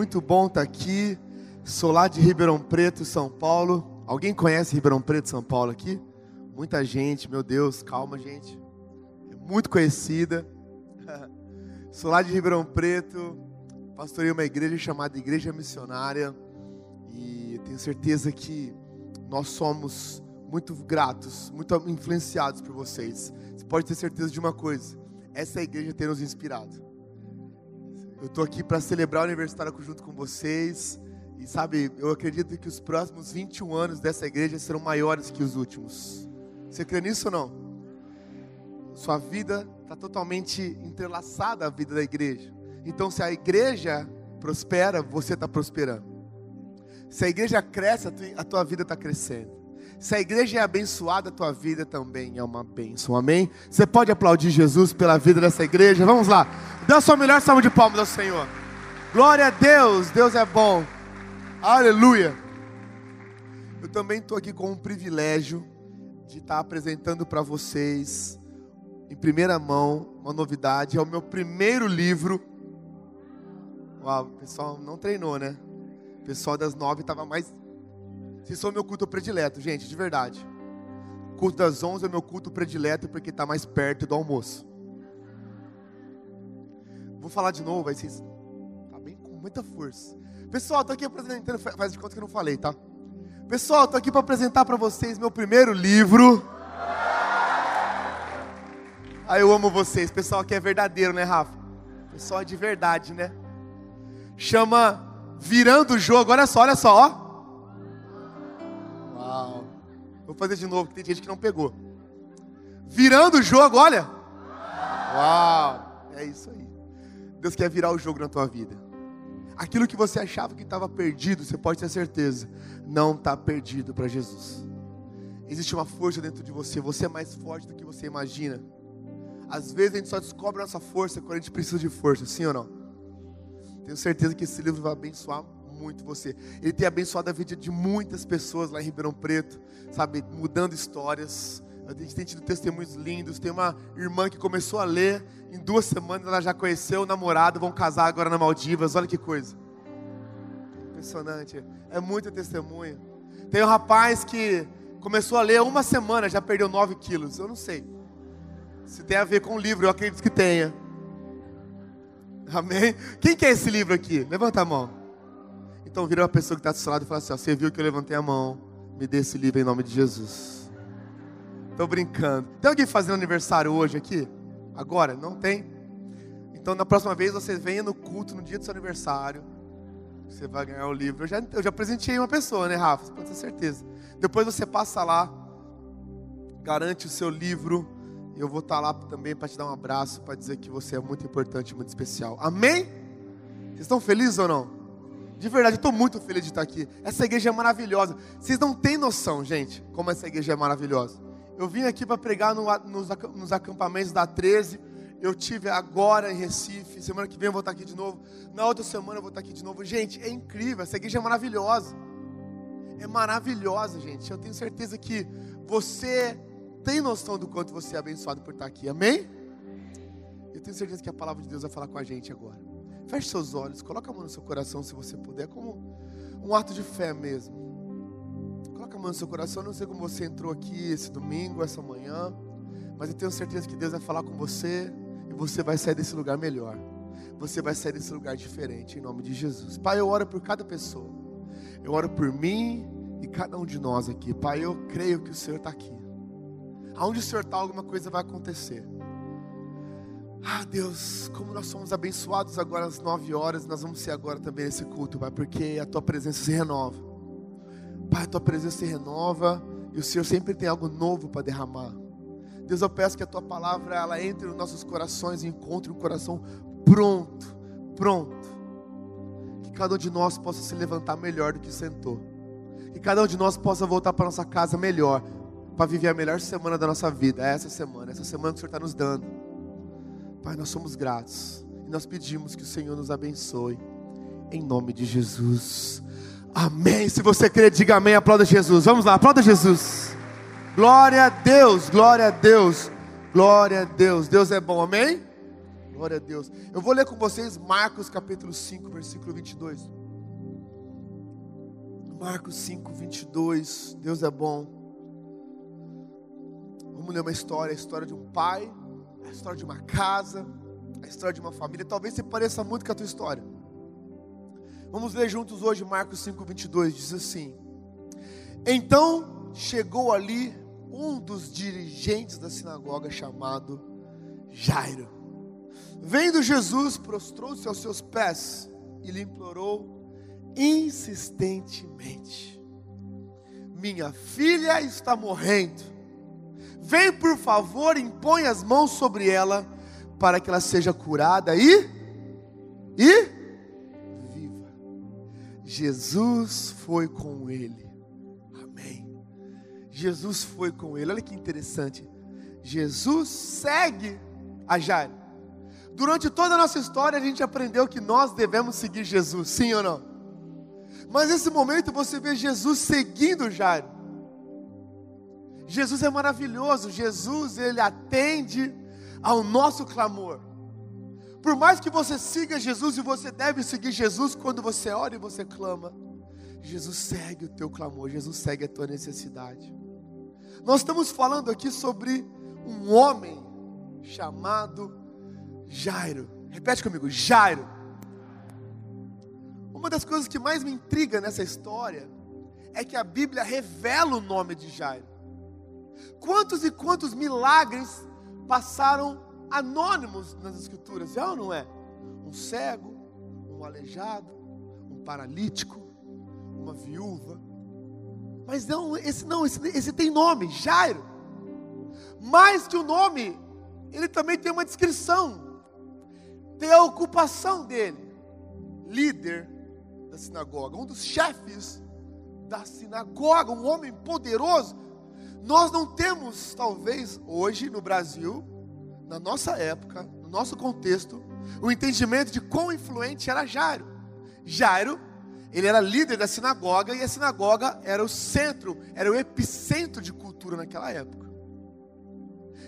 Muito bom estar aqui. Sou lá de Ribeirão Preto, São Paulo. Alguém conhece Ribeirão Preto, São Paulo aqui? Muita gente, meu Deus, calma, gente. É muito conhecida. Sou lá de Ribeirão Preto, pastorei uma igreja chamada Igreja Missionária e tenho certeza que nós somos muito gratos, muito influenciados por vocês. Você pode ter certeza de uma coisa: essa igreja tem nos inspirado. Eu estou aqui para celebrar o aniversário junto com vocês. E sabe, eu acredito que os próximos 21 anos dessa igreja serão maiores que os últimos. Você crê nisso ou não? Sua vida está totalmente entrelaçada à vida da igreja. Então, se a igreja prospera, você está prosperando. Se a igreja cresce, a tua vida está crescendo. Se a igreja é abençoada, a tua vida também é uma bênção. Amém? Você pode aplaudir Jesus pela vida dessa igreja? Vamos lá. Dá sua melhor salva de palmas ao Senhor. Glória a Deus. Deus é bom. Aleluia. Eu também estou aqui com o privilégio de estar apresentando para vocês, em primeira mão, uma novidade. É o meu primeiro livro. Uau, o pessoal não treinou, né? O pessoal das nove estava mais vocês são meu culto predileto, gente, de verdade. O culto das 11 é meu culto predileto porque está mais perto do almoço. Vou falar de novo, aí vocês. Tá bem com muita força. Pessoal, estou aqui apresentando. Faz de conta que eu não falei, tá? Pessoal, estou aqui para apresentar para vocês meu primeiro livro. Aí eu amo vocês. Pessoal aqui é verdadeiro, né, Rafa? Pessoal é de verdade, né? Chama Virando o Jogo. Olha só, olha só, ó. Vou fazer de novo, porque tem gente que não pegou. Virando o jogo, olha. Uau, é isso aí. Deus quer virar o jogo na tua vida. Aquilo que você achava que estava perdido, você pode ter certeza, não está perdido para Jesus. Existe uma força dentro de você, você é mais forte do que você imagina. Às vezes a gente só descobre a nossa força quando a gente precisa de força, sim ou não? Tenho certeza que esse livro vai abençoar muito você. Ele tem abençoado a vida de muitas pessoas lá em Ribeirão Preto, sabe, mudando histórias. A gente tem tido testemunhos lindos. Tem uma irmã que começou a ler, em duas semanas ela já conheceu o namorado, vão casar agora na Maldivas. Olha que coisa. Impressionante. É muito testemunho. Tem um rapaz que começou a ler uma semana, já perdeu 9 quilos. Eu não sei. Se tem a ver com o livro, eu acredito que tenha. Amém? Quem quer esse livro aqui? Levanta a mão. Então vira uma pessoa que está do seu lado e fala assim: ó, Você viu que eu levantei a mão? Me dê esse livro em nome de Jesus. Estou brincando. Tem alguém fazendo aniversário hoje aqui? Agora? Não tem? Então na próxima vez você venha no culto no dia do seu aniversário. Você vai ganhar o livro. Eu já, eu já presenteei uma pessoa, né, Rafa? Você pode ter certeza. Depois você passa lá, garante o seu livro. Eu vou estar tá lá também para te dar um abraço, para dizer que você é muito importante, muito especial. Amém? Vocês estão felizes ou não? De verdade, eu estou muito feliz de estar aqui. Essa igreja é maravilhosa. Vocês não têm noção, gente, como essa igreja é maravilhosa. Eu vim aqui para pregar no, nos, nos acampamentos da 13. Eu tive agora em Recife. Semana que vem eu vou estar aqui de novo. Na outra semana eu vou estar aqui de novo. Gente, é incrível. Essa igreja é maravilhosa. É maravilhosa, gente. Eu tenho certeza que você tem noção do quanto você é abençoado por estar aqui. Amém? Eu tenho certeza que a palavra de Deus vai falar com a gente agora. Feche seus olhos, coloque a mão no seu coração se você puder, como um ato de fé mesmo. Coloque a mão no seu coração, eu não sei como você entrou aqui esse domingo, essa manhã, mas eu tenho certeza que Deus vai falar com você e você vai sair desse lugar melhor. Você vai sair desse lugar diferente em nome de Jesus. Pai, eu oro por cada pessoa. Eu oro por mim e cada um de nós aqui. Pai, eu creio que o Senhor está aqui. Aonde o Senhor está, alguma coisa vai acontecer. Ah, Deus, como nós somos abençoados agora às nove horas, nós vamos ser agora também nesse culto, Pai, porque a Tua presença se renova. Pai, a Tua presença se renova e o Senhor sempre tem algo novo para derramar. Deus, eu peço que a Tua palavra ela entre nos nossos corações e encontre um coração pronto, pronto. Que cada um de nós possa se levantar melhor do que sentou. Que cada um de nós possa voltar para nossa casa melhor, para viver a melhor semana da nossa vida. É essa semana, essa semana que o Senhor está nos dando. Pai, nós somos gratos e nós pedimos que o Senhor nos abençoe, em nome de Jesus. Amém. Se você crê, diga amém, aplauda Jesus. Vamos lá, aplauda Jesus. Glória a Deus, glória a Deus, glória a Deus. Deus é bom, amém? Glória a Deus. Eu vou ler com vocês Marcos capítulo 5, versículo 22. Marcos 5, 22. Deus é bom. Vamos ler uma história, a história de um pai, a história de uma casa, a história de uma família. Talvez se pareça muito com a tua história. Vamos ler juntos hoje Marcos 5, 22. Diz assim: Então chegou ali um dos dirigentes da sinagoga chamado Jairo. Vendo Jesus, prostrou-se aos seus pés e lhe implorou insistentemente: Minha filha está morrendo. Vem, por favor, impõe as mãos sobre ela, para que ela seja curada e e viva. Jesus foi com ele. Amém. Jesus foi com ele. Olha que interessante. Jesus segue a Jairo. Durante toda a nossa história, a gente aprendeu que nós devemos seguir Jesus, sim ou não? Mas nesse momento você vê Jesus seguindo Jairo. Jesus é maravilhoso, Jesus ele atende ao nosso clamor. Por mais que você siga Jesus e você deve seguir Jesus quando você ora e você clama, Jesus segue o teu clamor, Jesus segue a tua necessidade. Nós estamos falando aqui sobre um homem chamado Jairo. Repete comigo, Jairo. Uma das coisas que mais me intriga nessa história é que a Bíblia revela o nome de Jairo. Quantos e quantos milagres passaram anônimos nas escrituras, é ou não é? Um cego, um aleijado, um paralítico, uma viúva. Mas não, esse não, esse, esse tem nome, Jairo. Mais que o nome, ele também tem uma descrição. Tem a ocupação dele, líder da sinagoga, um dos chefes da sinagoga, um homem poderoso. Nós não temos, talvez, hoje no Brasil, na nossa época, no nosso contexto, o entendimento de quão influente era Jairo. Jairo, ele era líder da sinagoga e a sinagoga era o centro, era o epicentro de cultura naquela época.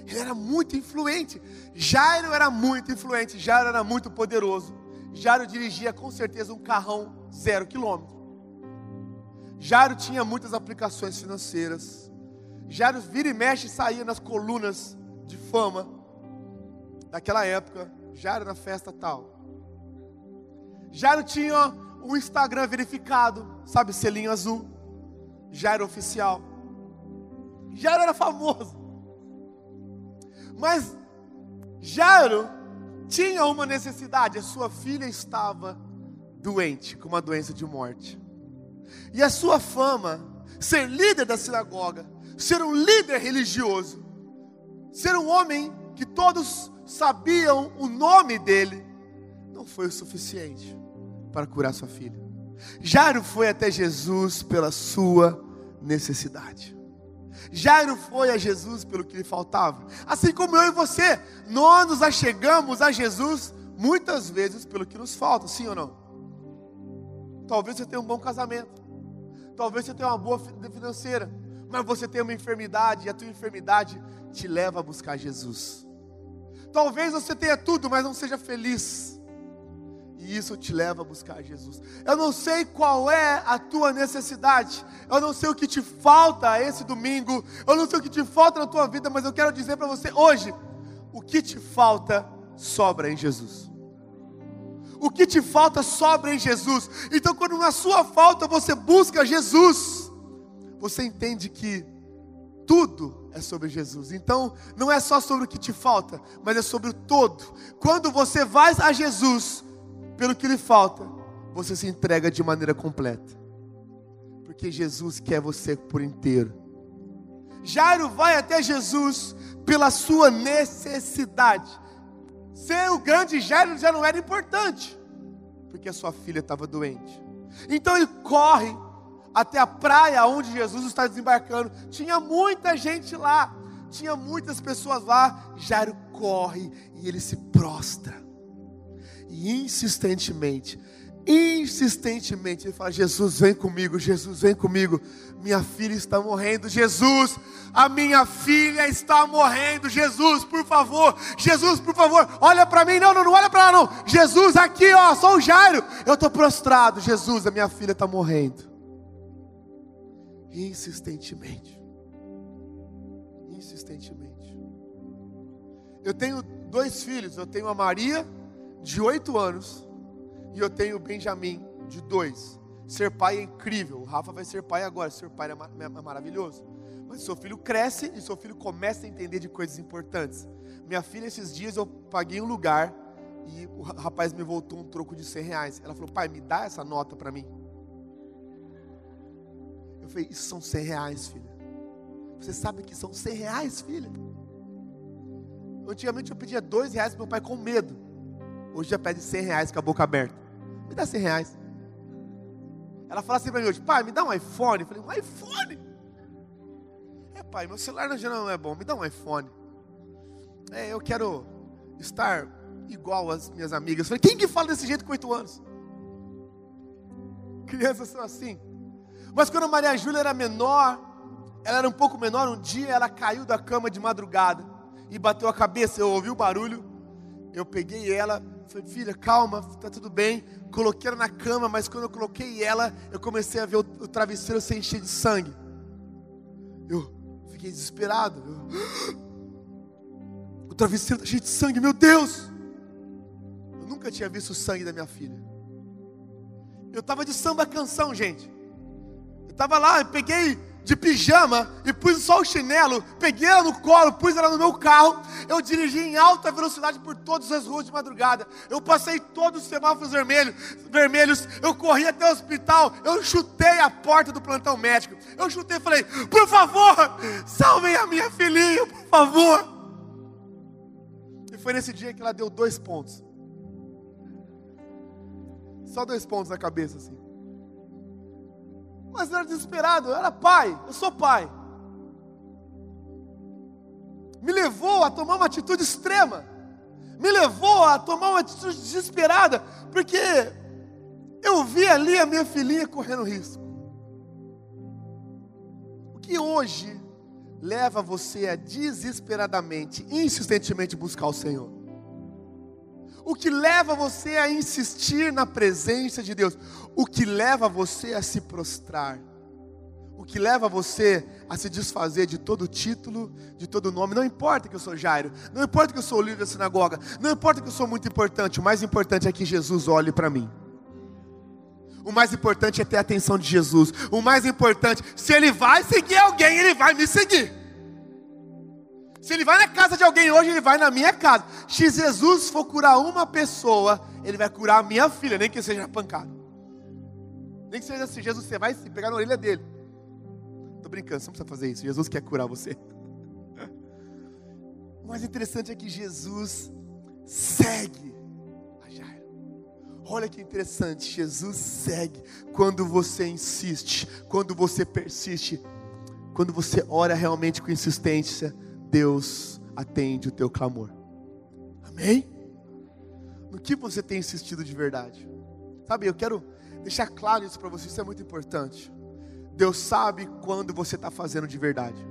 Ele era muito influente. Jairo era muito influente, Jairo era muito poderoso. Jairo dirigia com certeza um carrão zero quilômetro. Jairo tinha muitas aplicações financeiras. Jairo vira e mexe e saía nas colunas de fama daquela época. Jairo na festa tal. Jairo tinha um Instagram verificado, sabe, selinho azul. Jairo oficial. Jairo era famoso. Mas Jairo tinha uma necessidade, a sua filha estava doente, com uma doença de morte. E a sua fama, ser líder da sinagoga, ser um líder religioso, ser um homem que todos sabiam o nome dele, não foi o suficiente para curar sua filha. Jairo foi até Jesus pela sua necessidade. Jairo foi a Jesus pelo que lhe faltava. Assim como eu e você, nós nos achegamos a Jesus muitas vezes pelo que nos falta, sim ou não? Talvez você tenha um bom casamento, talvez você tenha uma boa vida financeira, mas você tem uma enfermidade e a tua enfermidade te leva a buscar Jesus. Talvez você tenha tudo, mas não seja feliz. E isso te leva a buscar Jesus. Eu não sei qual é a tua necessidade. Eu não sei o que te falta esse domingo. Eu não sei o que te falta na tua vida, mas eu quero dizer para você hoje: o que te falta sobra em Jesus. O que te falta sobra em Jesus. Então, quando na sua falta você busca Jesus, você entende que tudo é sobre Jesus. Então, não é só sobre o que te falta, mas é sobre o todo. Quando você vai a Jesus, pelo que lhe falta, você se entrega de maneira completa. Porque Jesus quer você por inteiro. Jairo vai até Jesus pela sua necessidade. Ser o grande Jairo já não era importante, porque a sua filha estava doente. Então ele corre até a praia onde Jesus está desembarcando. Tinha muita gente lá, tinha muitas pessoas lá. Jairo corre e ele se prostra e insistentemente insistentemente. Ele fala: Jesus, vem comigo, Jesus, vem comigo. Minha filha está morrendo, Jesus, a minha filha está morrendo, Jesus, por favor, Jesus, por favor, olha para mim, não, não, não olha para lá, não. Jesus, aqui, ó, sou o Jairo, eu estou prostrado, Jesus, a minha filha está morrendo. Insistentemente, insistentemente. Eu tenho dois filhos, eu tenho a Maria, de oito anos, e eu tenho o Benjamin, de dois. Ser pai é incrível. O Rafa vai ser pai agora. Ser pai é, é maravilhoso. Mas seu filho cresce e seu filho começa a entender de coisas importantes. Minha filha, esses dias eu paguei um lugar e o rapaz me voltou um troco de 100 reais. Ela falou: pai, me dá essa nota para mim. Eu falei: isso são 100 reais, filha. Você sabe que são 100 reais, filha? Antigamente eu pedia dois reais para meu pai com medo. Hoje já pede 100 reais com a boca aberta. Me dá 100 reais. Ela fala assim para mim hoje, pai, me dá um iPhone. Eu falei, um iPhone? É, pai, meu celular geral não é bom, me dá um iPhone. É, eu quero estar igual às minhas amigas. Eu falei, quem que fala desse jeito com 8 anos? Crianças são assim. Mas quando Maria Júlia era menor, ela era um pouco menor, um dia ela caiu da cama de madrugada e bateu a cabeça, eu ouvi o barulho, eu peguei ela, falei, filha, calma, tá tudo bem. Coloquei ela na cama, mas quando eu coloquei ela, eu comecei a ver o, o travesseiro se encher de sangue. Eu fiquei desesperado. Eu, o travesseiro está cheio de sangue, meu Deus! Eu nunca tinha visto o sangue da minha filha. Eu estava de samba canção, gente. Eu estava lá, peguei de pijama e pus só o chinelo, peguei ela no colo, pus ela no meu carro. Eu dirigi em alta velocidade por todas as ruas de madrugada. Eu passei todos os semáforos vermelhos, vermelhos. Eu corri até o hospital. Eu chutei a porta do plantão médico. Eu chutei e falei: Por favor, salvem a minha filhinha, por favor. E foi nesse dia que ela deu dois pontos. Só dois pontos na cabeça assim. Mas eu era desesperado, eu era pai, eu sou pai. Me levou a tomar uma atitude extrema, me levou a tomar uma atitude desesperada, porque eu vi ali a minha filhinha correndo risco. O que hoje leva você a desesperadamente, insistentemente buscar o Senhor? O que leva você a insistir na presença de Deus, o que leva você a se prostrar, o que leva você a se desfazer de todo título, de todo nome. Não importa que eu sou Jairo, não importa que eu sou o líder da sinagoga, não importa que eu sou muito importante, o mais importante é que Jesus olhe para mim. O mais importante é ter a atenção de Jesus. O mais importante, se ele vai seguir alguém, ele vai me seguir. Se ele vai na casa de alguém hoje, ele vai na minha casa. Se Jesus for curar uma pessoa, ele vai curar a minha filha, nem que seja pancada. Nem que seja assim, Jesus, você vai se pegar na orelha dele. Estou brincando, você não precisa fazer isso. Jesus quer curar você. O mais interessante é que Jesus segue a Jairo. Olha que interessante, Jesus segue quando você insiste, quando você persiste, quando você ora realmente com insistência Deus atende o teu clamor. Amém? No que você tem insistido de verdade? Sabe, eu quero deixar claro isso para você, isso é muito importante. Deus sabe quando você está fazendo de verdade.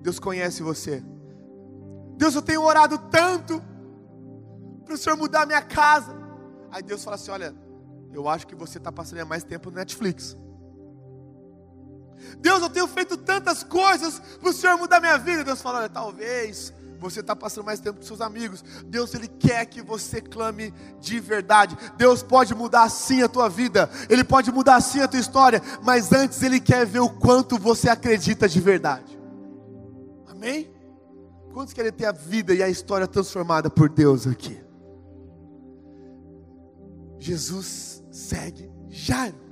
Deus conhece você. Deus, eu tenho orado tanto para o Senhor mudar minha casa. Aí Deus fala assim: Olha, eu acho que você está passando mais tempo no Netflix. Deus, eu tenho feito tantas coisas para o Senhor mudar minha vida. Deus fala: olha, talvez você está passando mais tempo com seus amigos. Deus, Ele quer que você clame de verdade. Deus pode mudar sim a tua vida, Ele pode mudar sim a tua história, mas antes Ele quer ver o quanto você acredita de verdade. Amém? Quantos querem ter a vida e a história transformada por Deus aqui? Jesus segue Jairo.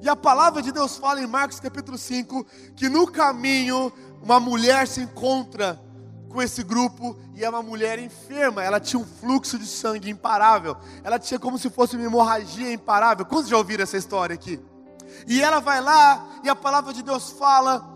E a palavra de Deus fala em Marcos capítulo 5 que no caminho uma mulher se encontra com esse grupo e é uma mulher enferma. Ela tinha um fluxo de sangue imparável. Ela tinha como se fosse uma hemorragia imparável. Quantos já ouviram essa história aqui? E ela vai lá e a palavra de Deus fala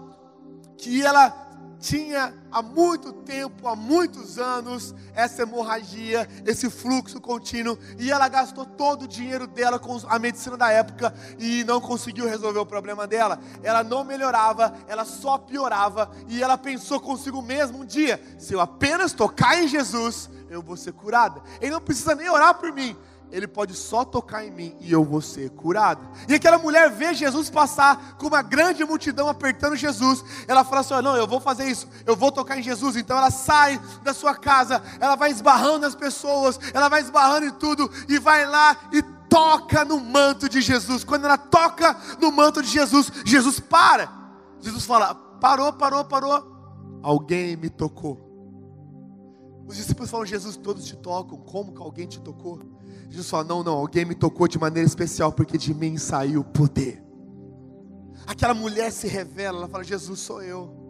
que ela tinha há muito tempo, há muitos anos, essa hemorragia, esse fluxo contínuo, e ela gastou todo o dinheiro dela com a medicina da época e não conseguiu resolver o problema dela. Ela não melhorava, ela só piorava, e ela pensou consigo mesma um dia: se eu apenas tocar em Jesus, eu vou ser curada. Ele não precisa nem orar por mim, ele pode só tocar em mim e eu vou ser curado. E aquela mulher vê Jesus passar com uma grande multidão apertando Jesus. Ela fala assim: Não, eu vou fazer isso, eu vou tocar em Jesus. Então ela sai da sua casa, ela vai esbarrando nas pessoas, ela vai esbarrando em tudo e vai lá e toca no manto de Jesus. Quando ela toca no manto de Jesus, Jesus para. Jesus fala: Parou, parou, parou. Alguém me tocou. Os discípulos falam: Jesus, todos te tocam. Como que alguém te tocou? Jesus fala: Não, não, alguém me tocou de maneira especial, porque de mim saiu poder. Aquela mulher se revela, ela fala: Jesus, sou eu.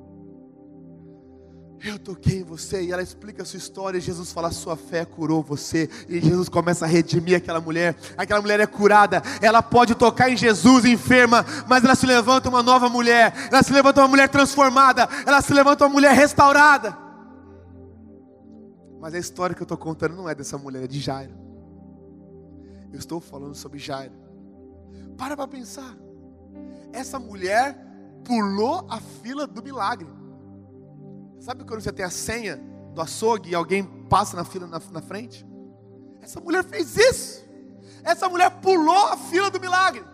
Eu toquei em você, e ela explica a sua história. E Jesus fala: Sua fé curou você. E Jesus começa a redimir aquela mulher. Aquela mulher é curada. Ela pode tocar em Jesus enferma, mas ela se levanta uma nova mulher. Ela se levanta uma mulher transformada. Ela se levanta uma mulher restaurada. Mas a história que eu estou contando não é dessa mulher, é de Jairo. Eu estou falando sobre Jairo. Para para pensar. Essa mulher pulou a fila do milagre. Sabe quando você tem a senha do açougue e alguém passa na fila na, na frente? Essa mulher fez isso. Essa mulher pulou a fila do milagre.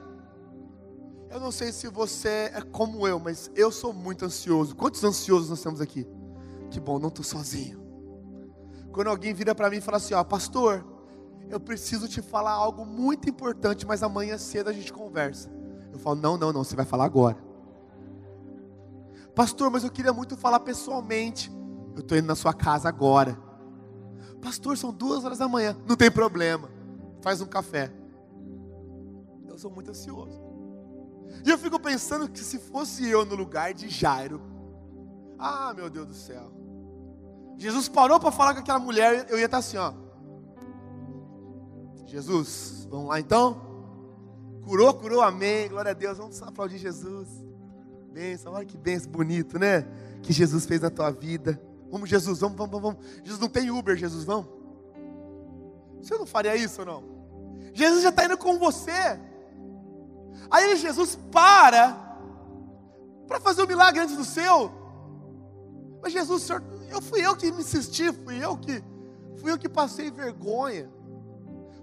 Eu não sei se você é como eu, mas eu sou muito ansioso. Quantos ansiosos nós temos aqui? Que bom, não estou sozinho. Quando alguém vira para mim e fala assim: Ó, pastor, eu preciso te falar algo muito importante, mas amanhã cedo a gente conversa. Eu falo, não, não, não, você vai falar agora. Pastor, mas eu queria muito falar pessoalmente. Eu estou indo na sua casa agora. Pastor, são duas horas da manhã. Não tem problema. Faz um café. Eu sou muito ansioso. E eu fico pensando que se fosse eu no lugar de Jairo, ah, meu Deus do céu. Jesus parou para falar com aquela mulher, eu ia estar assim, ó. Jesus, vamos lá então? Curou, curou, amém. Glória a Deus. Vamos aplaudir Jesus. Benção, olha que benção bonito, né? Que Jesus fez na tua vida. Vamos, Jesus, vamos, vamos, vamos. Jesus não tem Uber, Jesus, vamos. Você não faria isso ou não? Jesus já está indo com você. Aí Jesus para para fazer o um milagre antes do seu. Mas Jesus, Senhor, eu fui eu que me insisti, fui eu que fui eu que passei vergonha.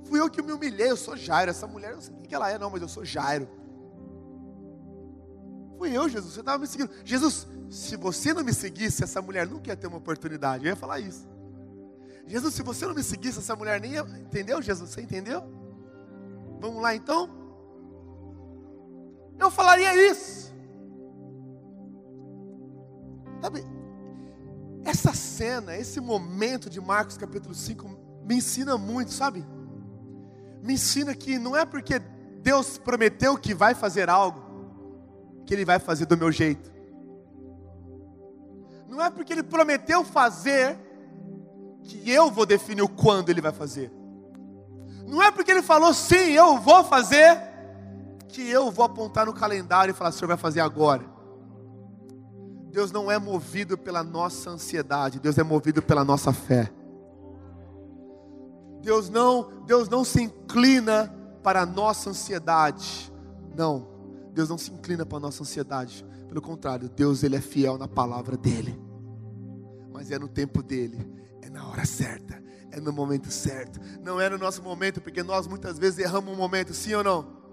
Fui eu que me humilhei, eu sou Jairo. Essa mulher, eu não sei o que ela é, não, mas eu sou Jairo. Fui eu, Jesus, você estava me seguindo. Jesus, se você não me seguisse, essa mulher nunca ia ter uma oportunidade. Eu ia falar isso. Jesus, se você não me seguisse, essa mulher nem ia. Entendeu, Jesus? Você entendeu? Vamos lá então? Eu falaria isso. Sabe, essa cena, esse momento de Marcos capítulo 5 me ensina muito, sabe? Me ensina que não é porque Deus prometeu que vai fazer algo, que Ele vai fazer do meu jeito. Não é porque Ele prometeu fazer, que eu vou definir o quando Ele vai fazer. Não é porque Ele falou sim, eu vou fazer, que eu vou apontar no calendário e falar, Senhor vai fazer agora. Deus não é movido pela nossa ansiedade, Deus é movido pela nossa fé. Deus não, Deus não se inclina para a nossa ansiedade. Não, Deus não se inclina para a nossa ansiedade. Pelo contrário, Deus ele é fiel na palavra dele. Mas é no tempo dele, é na hora certa, é no momento certo. Não é no nosso momento, porque nós muitas vezes erramos um momento, sim ou não?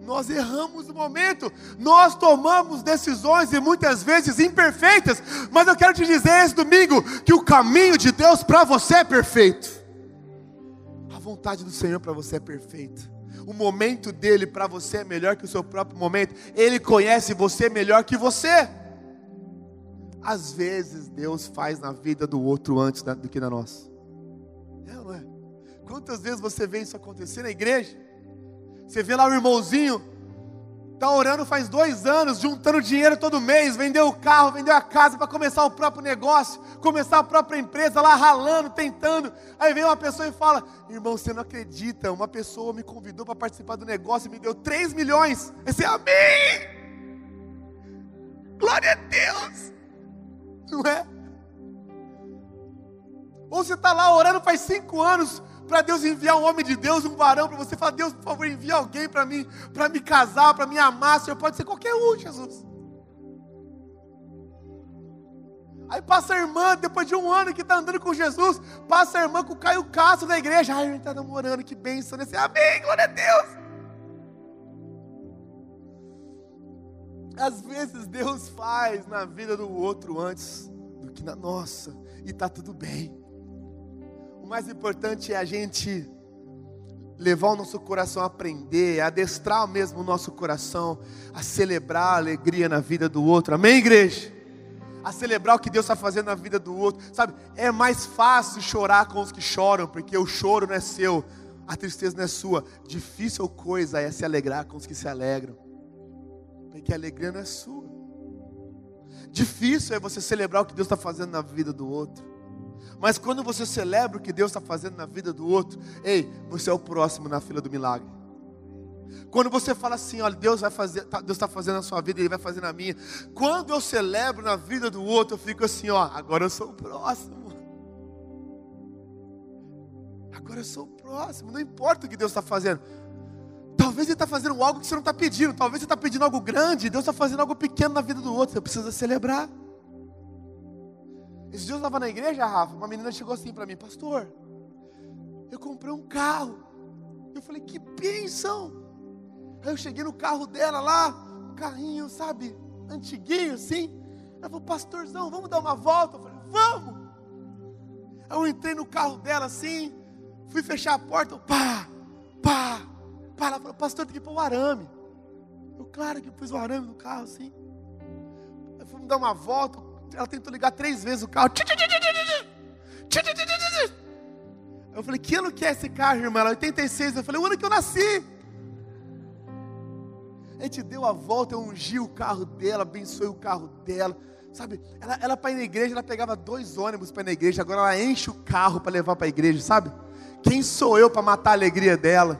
Nós erramos o momento, nós tomamos decisões e muitas vezes imperfeitas, mas eu quero te dizer esse domingo que o caminho de Deus para você é perfeito vontade do Senhor para você é perfeita. O momento dele para você é melhor que o seu próprio momento. Ele conhece você melhor que você. Às vezes Deus faz na vida do outro antes do que na nossa. É ou não é? Quantas vezes você vê isso acontecer na igreja? Você vê lá o irmãozinho Está orando faz dois anos, juntando dinheiro todo mês, vendeu o carro, vendeu a casa para começar o próprio negócio, começar a própria empresa, lá ralando, tentando. Aí vem uma pessoa e fala: Irmão, você não acredita, uma pessoa me convidou para participar do negócio e me deu 3 milhões. Esse é amém! Glória a Deus! Não é? Ou você está lá orando faz cinco anos para Deus enviar um homem de Deus, um varão para você, falar, Deus, por favor, envia alguém para mim, para me casar, para me amar, Senhor, pode ser qualquer um, Jesus. Aí passa a irmã, depois de um ano que está andando com Jesus, passa a irmã com o Caio Castro da igreja. Ai, gente está namorando, que bênção, né? Amém, glória a Deus. Às vezes Deus faz na vida do outro antes do que na nossa, e está tudo bem. O mais importante é a gente levar o nosso coração a aprender, a adestrar mesmo o nosso coração a celebrar a alegria na vida do outro. Amém, igreja? A celebrar o que Deus está fazendo na vida do outro. Sabe, é mais fácil chorar com os que choram, porque o choro não é seu, a tristeza não é sua. Difícil coisa é se alegrar com os que se alegram, porque a alegria não é sua. Difícil é você celebrar o que Deus está fazendo na vida do outro. Mas quando você celebra o que Deus está fazendo na vida do outro, ei, você é o próximo na fila do milagre. Quando você fala assim, olha, Deus vai fazer, tá, Deus está fazendo na sua vida, Ele vai fazer na minha. Quando eu celebro na vida do outro, eu fico assim, ó, agora eu sou o próximo. Agora eu sou o próximo. Não importa o que Deus está fazendo. Talvez Ele está fazendo algo que você não está pedindo. Talvez você está pedindo algo grande. Deus está fazendo algo pequeno na vida do outro. Você precisa celebrar. Esses dias eu estava na igreja, Rafa, uma menina chegou assim para mim, pastor, eu comprei um carro. Eu falei, que bênção! Aí eu cheguei no carro dela lá, um carrinho, sabe, antiguinho assim. Ela falou, pastorzão, vamos dar uma volta? Eu falei, vamos! Aí eu entrei no carro dela assim, fui fechar a porta, pá, pá, pá. Ela falou, pastor, tem que pôr o arame. Eu, claro que pus o arame no carro assim. Aí fomos dar uma volta, ela tentou ligar três vezes o carro. Eu falei, que ano que é esse carro, irmã? Ela, 86. Eu falei, o ano que eu nasci. A gente deu a volta, eu ungi o carro dela, abençoei o carro dela. Sabe, ela, ela para ir na igreja, ela pegava dois ônibus para ir na igreja, agora ela enche o carro para levar para a igreja, sabe? Quem sou eu para matar a alegria dela?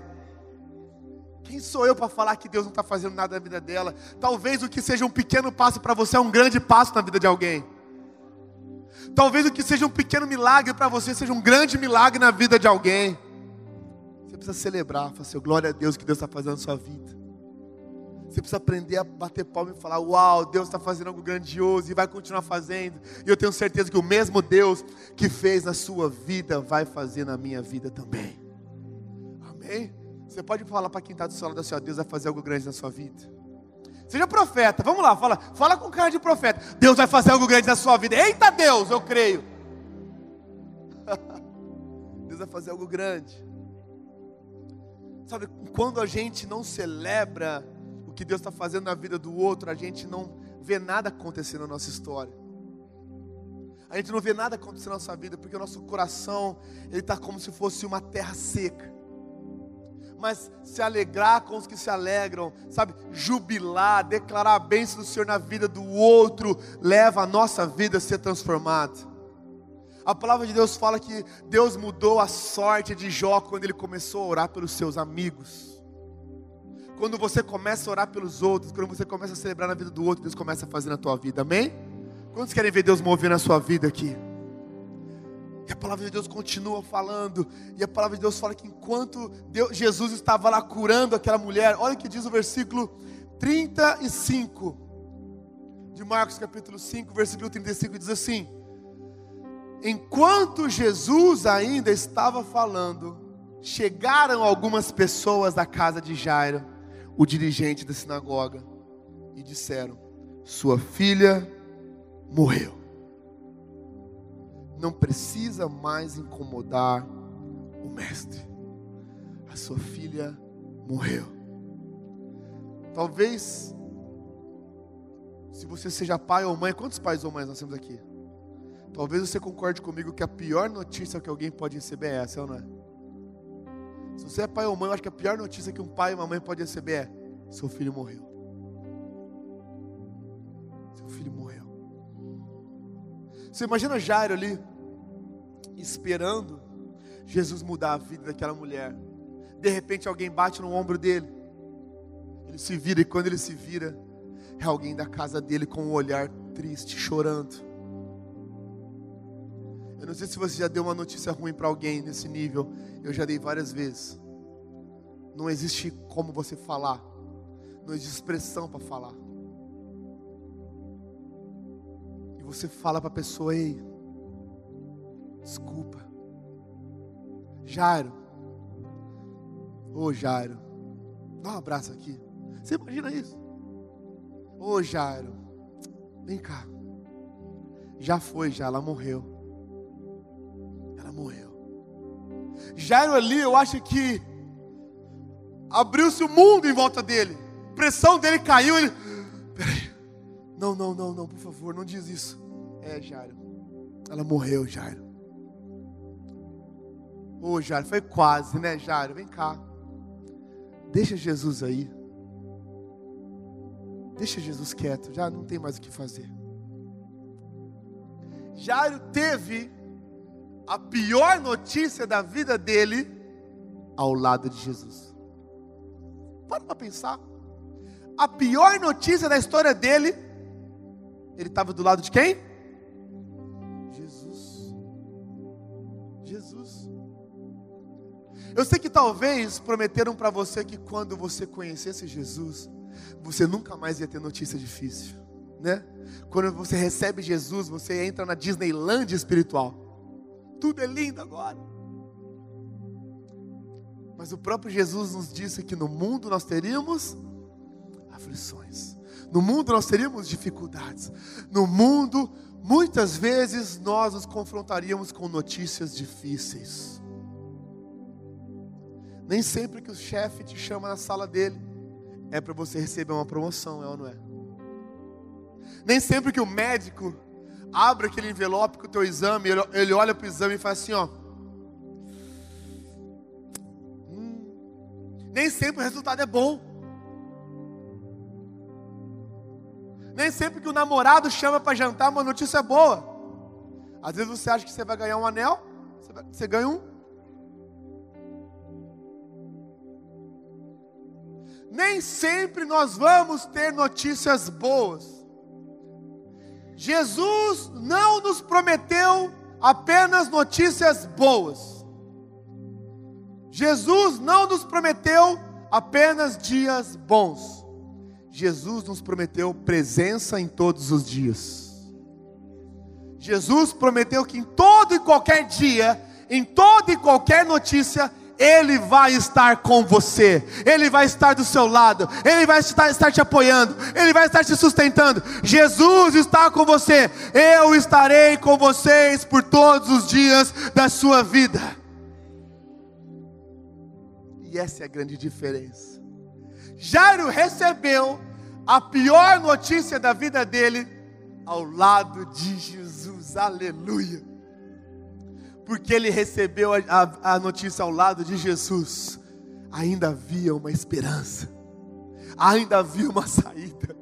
Quem sou eu para falar que Deus não está fazendo nada na vida dela? Talvez o que seja um pequeno passo para você é um grande passo na vida de alguém. Talvez o que seja um pequeno milagre para você seja um grande milagre na vida de alguém. Você precisa celebrar, falar assim, glória a Deus que Deus está fazendo na sua vida. Você precisa aprender a bater palma e falar: Uau, Deus está fazendo algo grandioso e vai continuar fazendo. E eu tenho certeza que o mesmo Deus que fez na sua vida vai fazer na minha vida também. Amém? Você pode falar para quem está do seu lado assim, ó, Deus vai fazer algo grande na sua vida. Seja profeta, vamos lá, fala, fala com cara de profeta. Deus vai fazer algo grande na sua vida. Eita Deus, eu creio. Deus vai fazer algo grande. Sabe, quando a gente não celebra o que Deus está fazendo na vida do outro, a gente não vê nada acontecer na nossa história. A gente não vê nada acontecer na nossa vida, porque o nosso coração, ele está como se fosse uma terra seca mas se alegrar com os que se alegram, sabe? Jubilar, declarar a bênção do Senhor na vida do outro, leva a nossa vida a ser transformada. A palavra de Deus fala que Deus mudou a sorte de Jó quando ele começou a orar pelos seus amigos. Quando você começa a orar pelos outros, quando você começa a celebrar na vida do outro, Deus começa a fazer na tua vida, amém? Quantos querem ver Deus mover na sua vida aqui? E a palavra de Deus continua falando. E a palavra de Deus fala que enquanto Deus, Jesus estava lá curando aquela mulher, olha o que diz o versículo 35 de Marcos capítulo 5, versículo 35 diz assim: Enquanto Jesus ainda estava falando, chegaram algumas pessoas da casa de Jairo, o dirigente da sinagoga, e disseram: Sua filha morreu não precisa mais incomodar o mestre. A sua filha morreu. Talvez, se você seja pai ou mãe, quantos pais ou mães nós temos aqui? Talvez você concorde comigo que a pior notícia que alguém pode receber é essa, ou não é? Se você é pai ou mãe, eu acho que a pior notícia que um pai ou uma mãe pode receber é: seu filho morreu. Seu filho morreu. Você imagina Jairo ali, esperando Jesus mudar a vida daquela mulher. De repente alguém bate no ombro dele. Ele se vira e quando ele se vira, é alguém da casa dele com um olhar triste, chorando. Eu não sei se você já deu uma notícia ruim para alguém nesse nível. Eu já dei várias vezes. Não existe como você falar. Não existe expressão para falar. E você fala para a pessoa: Ei, desculpa. Jairo. Ô oh, Jairo. Dá um abraço aqui. Você imagina isso? Ô oh, Jairo. Vem cá. Já foi, já. Ela morreu morreu. Jairo ali, eu acho que abriu-se o mundo em volta dele. A pressão dele caiu, ele. Peraí. Não, não, não, não, por favor, não diz isso. É, Jairo. Ela morreu, Jairo. Ô, oh, Jairo, foi quase, né, Jairo? Vem cá. Deixa Jesus aí. Deixa Jesus quieto, já não tem mais o que fazer. Jairo teve a pior notícia da vida dele ao lado de Jesus. Para para pensar. A pior notícia da história dele, ele estava do lado de quem? Jesus. Jesus. Eu sei que talvez prometeram para você que quando você conhecesse Jesus, você nunca mais ia ter notícia difícil, né? Quando você recebe Jesus, você entra na Disneyland espiritual tudo é lindo agora. Mas o próprio Jesus nos disse que no mundo nós teríamos aflições. No mundo nós teríamos dificuldades. No mundo, muitas vezes nós nos confrontaríamos com notícias difíceis. Nem sempre que o chefe te chama na sala dele é para você receber uma promoção, é ou não é? Nem sempre que o médico abre aquele envelope com o teu exame, ele, olha para o exame e faz assim, ó. Hum, nem sempre o resultado é bom. Nem sempre que o namorado chama para jantar, uma notícia é boa. Às vezes você acha que você vai ganhar um anel, você ganha um. Nem sempre nós vamos ter notícias boas. Jesus não nos prometeu apenas notícias boas. Jesus não nos prometeu apenas dias bons. Jesus nos prometeu presença em todos os dias. Jesus prometeu que em todo e qualquer dia, em toda e qualquer notícia, ele vai estar com você, Ele vai estar do seu lado, Ele vai estar, estar te apoiando, Ele vai estar te sustentando. Jesus está com você, eu estarei com vocês por todos os dias da sua vida. E essa é a grande diferença. Jairo recebeu a pior notícia da vida dele ao lado de Jesus, aleluia porque ele recebeu a, a, a notícia ao lado de Jesus, ainda havia uma esperança, ainda havia uma saída.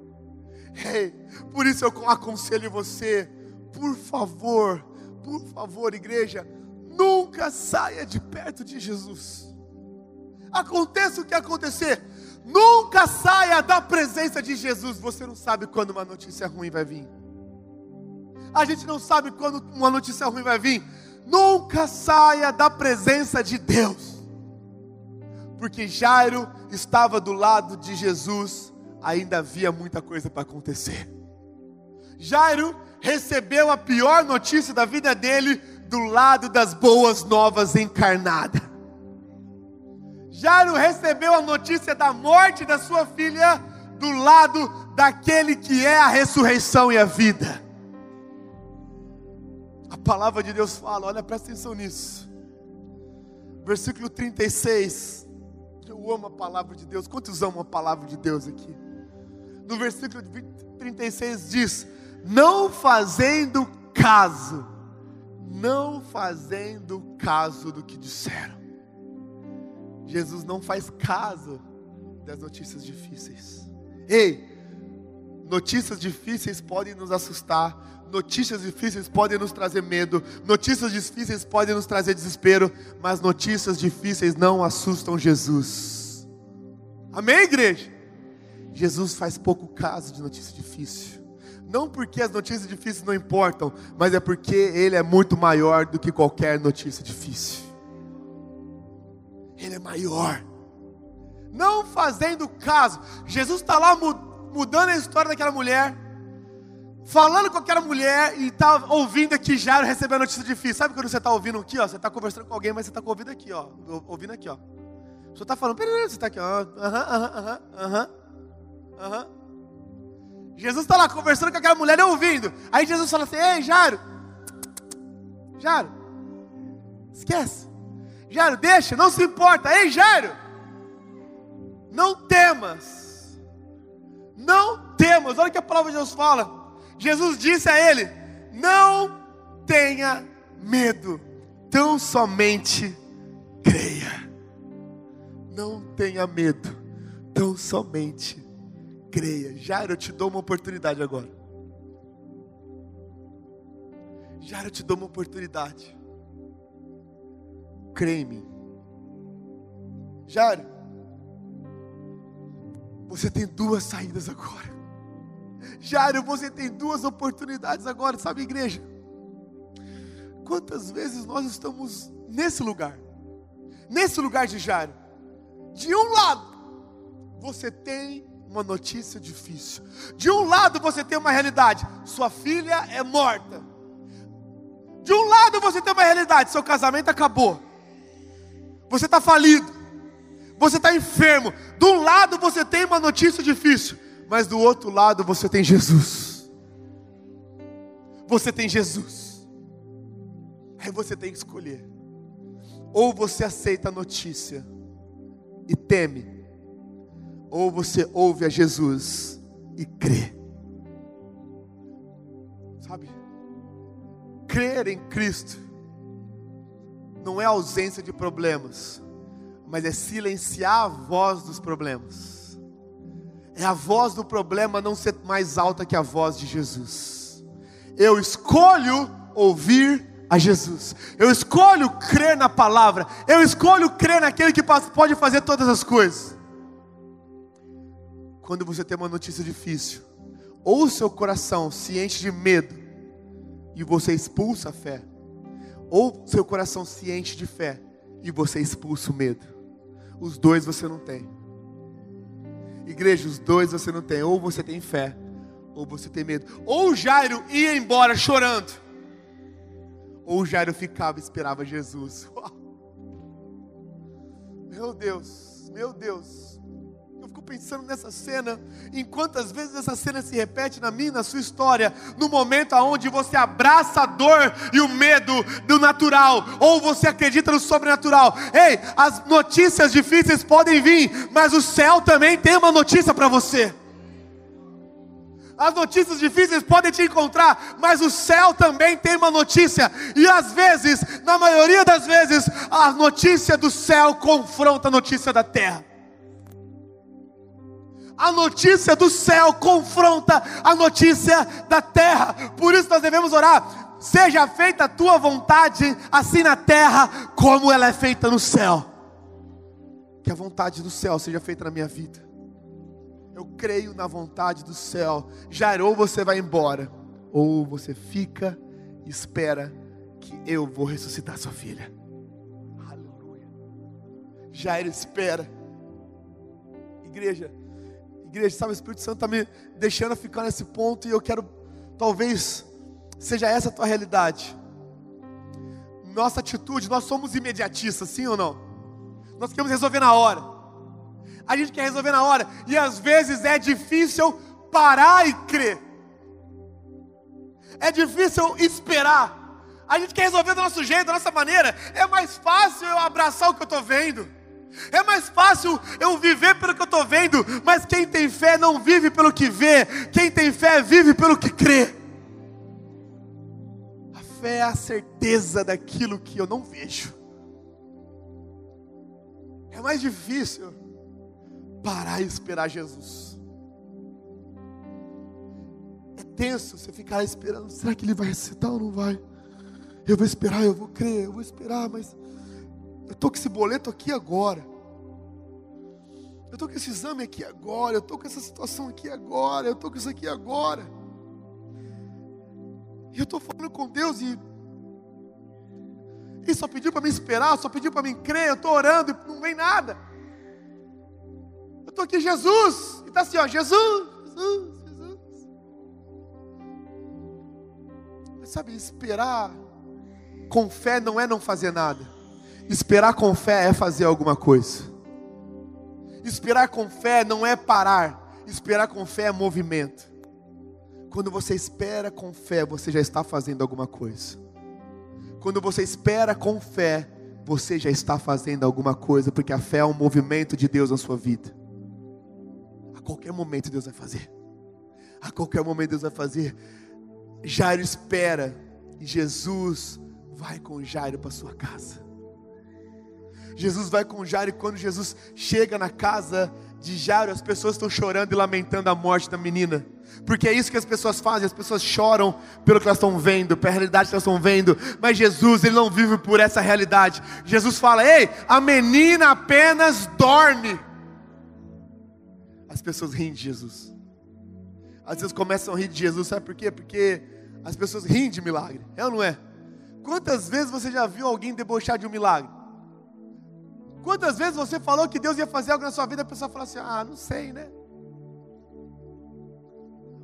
Hey, por isso eu aconselho você, por favor, por favor, igreja, nunca saia de perto de Jesus. Aconteça o que acontecer, nunca saia da presença de Jesus. Você não sabe quando uma notícia ruim vai vir. A gente não sabe quando uma notícia ruim vai vir. Nunca saia da presença de Deus. Porque Jairo estava do lado de Jesus, ainda havia muita coisa para acontecer. Jairo recebeu a pior notícia da vida dele do lado das boas novas encarnada. Jairo recebeu a notícia da morte da sua filha do lado daquele que é a ressurreição e a vida. Palavra de Deus fala, olha, presta atenção nisso. Versículo 36. Eu amo a palavra de Deus. Quantos amam a palavra de Deus aqui? No versículo 36 diz: Não fazendo caso, não fazendo caso do que disseram. Jesus não faz caso das notícias difíceis. Ei, notícias difíceis podem nos assustar, Notícias difíceis podem nos trazer medo, notícias difíceis podem nos trazer desespero, mas notícias difíceis não assustam Jesus. Amém, igreja? Jesus faz pouco caso de notícia difícil. Não porque as notícias difíceis não importam, mas é porque Ele é muito maior do que qualquer notícia difícil. Ele é maior. Não fazendo caso. Jesus está lá mudando a história daquela mulher, falando com aquela mulher e está ouvindo aqui Jairo receber a notícia difícil. Sabe quando você está ouvindo aqui, ó? Você está conversando com alguém, mas você está com o ouvido aqui, ó. Ouvindo aqui, ó. Você está falando, peraí, você está aqui, aham, aham, aham. Aham. Jesus está lá conversando com aquela mulher e ouvindo. Aí Jesus fala assim: Ei, Jairo, Jairo, esquece. Jairo, deixa, não se importa. Ei, Jairo, não temas. Não temas. Olha o que a palavra de Deus fala. Jesus disse a ele: Não tenha medo, tão somente creia. Não tenha medo, tão somente creia. Jairo, eu te dou uma oportunidade agora. Jairo, eu te dou uma oportunidade. Creia em mim. Jairo, você tem duas saídas agora. Jairo, você tem duas oportunidades agora, sabe, igreja? Quantas vezes nós estamos nesse lugar, nesse lugar de Jairo? De um lado, você tem uma notícia difícil. De um lado você tem uma realidade: sua filha é morta. De um lado você tem uma realidade: seu casamento acabou. Você está falido. Você está enfermo. De um lado você tem uma notícia difícil, mas do outro lado você tem Jesus. Você tem Jesus. Aí você tem que escolher. Ou você aceita a notícia e teme ou você ouve a Jesus e crê. Sabe? Crer em Cristo não é ausência de problemas, mas é silenciar a voz dos problemas. É a voz do problema não ser mais alta que a voz de Jesus. Eu escolho ouvir a Jesus. Eu escolho crer na palavra. Eu escolho crer naquele que pode fazer todas as coisas quando você tem uma notícia difícil, ou o seu coração se enche de medo e você expulsa a fé, ou seu coração se enche de fé e você expulsa o medo. Os dois você não tem. Igreja, os dois você não tem. Ou você tem fé, ou você tem medo. Ou Jairo ia embora chorando, ou Jairo ficava e esperava Jesus. Meu Deus, meu Deus pensando nessa cena, em quantas vezes essa cena se repete na minha, na sua história, no momento aonde você abraça a dor e o medo do natural, ou você acredita no sobrenatural. Ei, as notícias difíceis podem vir, mas o céu também tem uma notícia para você. As notícias difíceis podem te encontrar, mas o céu também tem uma notícia. E às vezes, na maioria das vezes, a notícia do céu confronta a notícia da terra a notícia do céu confronta a notícia da terra. Por isso nós devemos orar: seja feita a tua vontade, assim na terra como ela é feita no céu. Que a vontade do céu seja feita na minha vida. Eu creio na vontade do céu. Jair, ou você vai embora, ou você fica e espera que eu vou ressuscitar sua filha. Aleluia. Jair espera. Igreja, Igreja, sabe, o Espírito Santo está me deixando ficar nesse ponto e eu quero, talvez, seja essa a tua realidade. Nossa atitude, nós somos imediatistas, sim ou não? Nós queremos resolver na hora. A gente quer resolver na hora e às vezes é difícil parar e crer. É difícil esperar. A gente quer resolver do nosso jeito, da nossa maneira. É mais fácil eu abraçar o que eu estou vendo. É mais fácil eu viver pelo que eu estou vendo, mas quem tem fé não vive pelo que vê, quem tem fé vive pelo que crê. A fé é a certeza daquilo que eu não vejo. É mais difícil parar e esperar Jesus. É tenso você ficar esperando, será que ele vai recitar ou não vai? Eu vou esperar, eu vou crer, eu vou esperar, mas eu estou com esse boleto aqui agora. Eu estou com esse exame aqui agora. Eu estou com essa situação aqui agora. Eu estou com isso aqui agora. E eu estou falando com Deus e. Ele só pediu para me esperar, só pediu para me crer. Eu estou orando e não vem nada. Eu estou aqui, Jesus. E está assim, ó, Jesus, Jesus, Jesus. Mas sabe, esperar com fé não é não fazer nada. Esperar com fé é fazer alguma coisa. Esperar com fé não é parar. Esperar com fé é movimento. Quando você espera com fé, você já está fazendo alguma coisa. Quando você espera com fé, você já está fazendo alguma coisa, porque a fé é um movimento de Deus na sua vida. A qualquer momento Deus vai fazer. A qualquer momento Deus vai fazer. Jairo espera e Jesus vai com Jairo para sua casa. Jesus vai com Jairo e quando Jesus chega na casa de Jairo, as pessoas estão chorando e lamentando a morte da menina. Porque é isso que as pessoas fazem, as pessoas choram pelo que elas estão vendo, pela realidade que elas estão vendo. Mas Jesus, ele não vive por essa realidade. Jesus fala: "Ei, a menina apenas dorme". As pessoas riem de Jesus. Às vezes começam a rir de Jesus, sabe por quê? Porque as pessoas riem de milagre. É ou não é? Quantas vezes você já viu alguém debochar de um milagre? Quantas vezes você falou que Deus ia fazer algo na sua vida, a pessoa fala assim: "Ah, não sei, né?"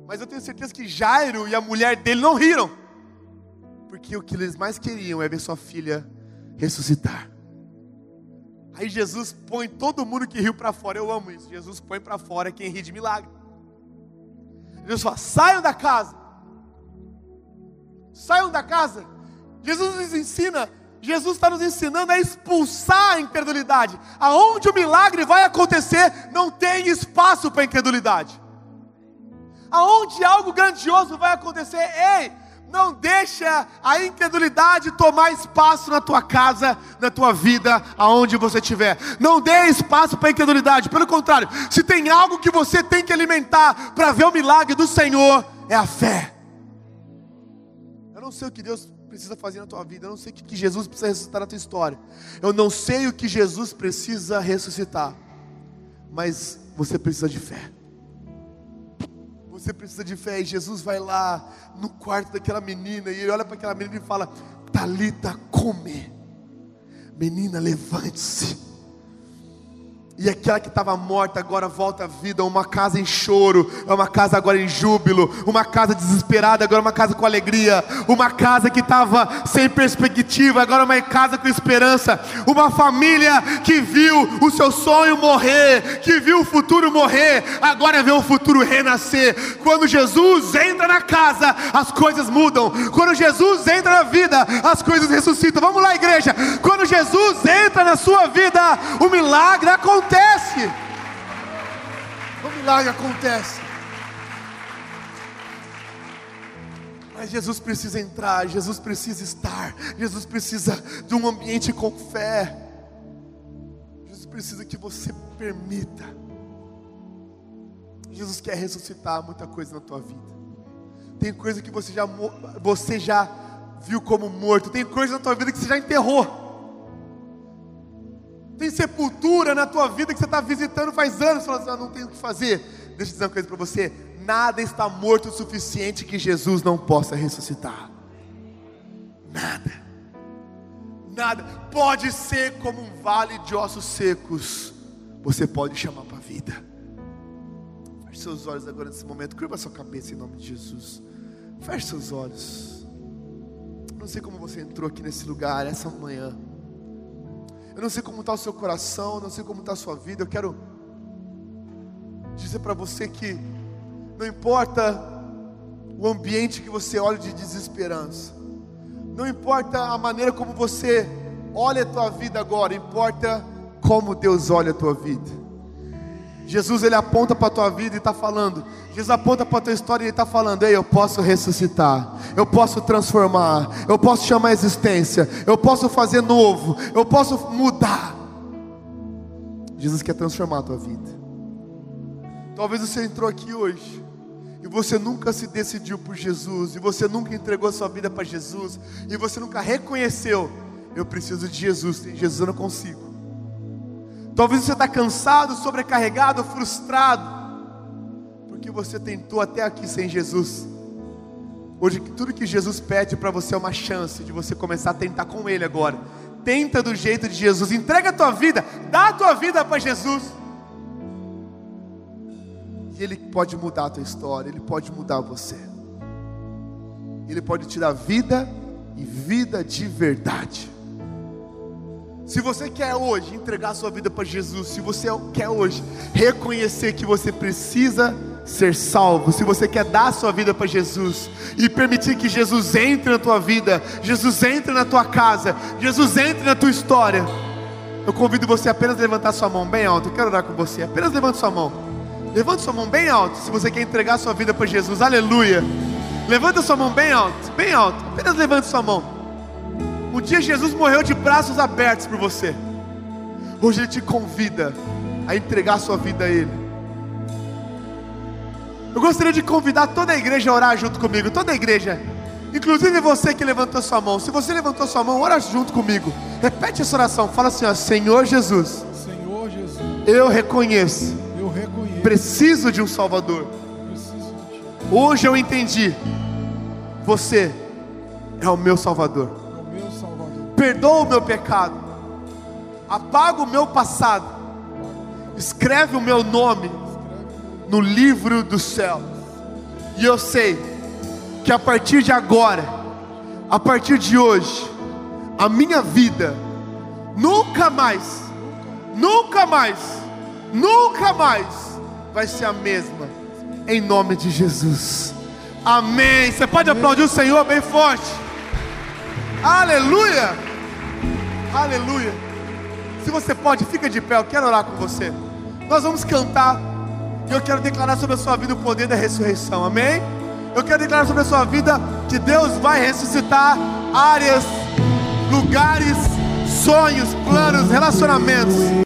Mas eu tenho certeza que Jairo e a mulher dele não riram. Porque o que eles mais queriam é ver sua filha ressuscitar. Aí Jesus põe todo mundo que riu para fora. Eu amo isso. Jesus põe para fora quem ri de milagre. Jesus fala: saiam da casa. Saiam da casa. Jesus nos ensina. Jesus está nos ensinando a expulsar a incredulidade. Aonde o milagre vai acontecer, não tem espaço para incredulidade aonde algo grandioso vai acontecer, ei, não deixa a incredulidade tomar espaço na tua casa, na tua vida, aonde você estiver. Não dê espaço para a incredulidade. Pelo contrário, se tem algo que você tem que alimentar para ver o milagre do Senhor, é a fé. Eu não sei o que Deus precisa fazer na tua vida. Eu não sei o que Jesus precisa ressuscitar na tua história. Eu não sei o que Jesus precisa ressuscitar. Mas você precisa de fé. Você precisa de fé. E Jesus vai lá no quarto daquela menina e ele olha para aquela menina e fala: Talita, come. Menina, levante-se. E aquela que estava morta agora volta à vida, uma casa em choro, é uma casa agora em júbilo, uma casa desesperada, agora uma casa com alegria, uma casa que estava sem perspectiva, agora uma casa com esperança, uma família que viu o seu sonho morrer, que viu o futuro morrer, agora vê o futuro renascer. Quando Jesus entra na casa, as coisas mudam. Quando Jesus entra na vida, as coisas ressuscitam. Vamos lá, igreja. Quando Jesus entra na sua vida, o milagre acontece acontece. O milagre acontece. Mas Jesus precisa entrar, Jesus precisa estar, Jesus precisa de um ambiente com fé. Jesus precisa que você permita. Jesus quer ressuscitar muita coisa na tua vida. Tem coisa que você já, você já viu como morto, tem coisa na tua vida que você já enterrou. Tem sepultura na tua vida que você está visitando faz anos, falando assim, ah, não tenho o que fazer. Deixa eu dizer uma coisa para você: nada está morto o suficiente que Jesus não possa ressuscitar. Nada. Nada. Pode ser como um vale de ossos secos. Você pode chamar para a vida. Feche seus olhos agora nesse momento. Curva sua cabeça em nome de Jesus. Feche seus olhos. Não sei como você entrou aqui nesse lugar essa manhã. Eu não sei como está o seu coração, eu não sei como está a sua vida. Eu quero dizer para você que não importa o ambiente que você olha de desesperança, não importa a maneira como você olha a tua vida agora, importa como Deus olha a tua vida. Jesus ele aponta para a tua vida e está falando. Jesus aponta para a tua história e está falando: Ei, eu posso ressuscitar, eu posso transformar, eu posso chamar a existência, eu posso fazer novo, eu posso mudar. Jesus quer transformar a tua vida. Talvez você entrou aqui hoje e você nunca se decidiu por Jesus, e você nunca entregou a sua vida para Jesus, e você nunca reconheceu: Eu preciso de Jesus, sem Jesus eu não consigo. Talvez você está cansado, sobrecarregado, frustrado, porque você tentou até aqui sem Jesus. Hoje, tudo que Jesus pede para você é uma chance de você começar a tentar com Ele agora. Tenta do jeito de Jesus, entrega a tua vida, dá a tua vida para Jesus. E Ele pode mudar a tua história, Ele pode mudar você. Ele pode te dar vida e vida de verdade. Se você quer hoje entregar sua vida para Jesus, se você quer hoje reconhecer que você precisa ser salvo, se você quer dar sua vida para Jesus e permitir que Jesus entre na tua vida, Jesus entre na tua casa, Jesus entre na tua história, eu convido você a apenas levantar sua mão bem alto. Eu quero orar com você. Apenas levante sua mão. Levante sua mão bem alto se você quer entregar sua vida para Jesus. Aleluia. Levanta sua mão bem alto, bem alto. Apenas levante sua mão. Um dia Jesus morreu de braços abertos por você. Hoje Ele te convida a entregar sua vida a Ele. Eu gostaria de convidar toda a igreja a orar junto comigo, toda a igreja, inclusive você que levantou sua mão. Se você levantou sua mão, ora junto comigo. Repete essa oração. Fala assim: ó, Senhor Jesus. Senhor Jesus. Eu reconheço. Eu reconheço. Preciso de um Salvador. Hoje eu entendi. Você é o meu Salvador. É o meu Salvador. Perdoa o meu pecado. Apaga o meu passado. Escreve o meu nome no livro do céu. E eu sei que a partir de agora, a partir de hoje, a minha vida nunca mais, nunca mais, nunca mais vai ser a mesma. Em nome de Jesus. Amém. Você pode aplaudir o Senhor bem forte. Aleluia. Aleluia. Se você pode, fica de pé. Eu quero orar com você. Nós vamos cantar. E eu quero declarar sobre a sua vida o poder da ressurreição. Amém? Eu quero declarar sobre a sua vida que Deus vai ressuscitar áreas, lugares, sonhos, planos, relacionamentos.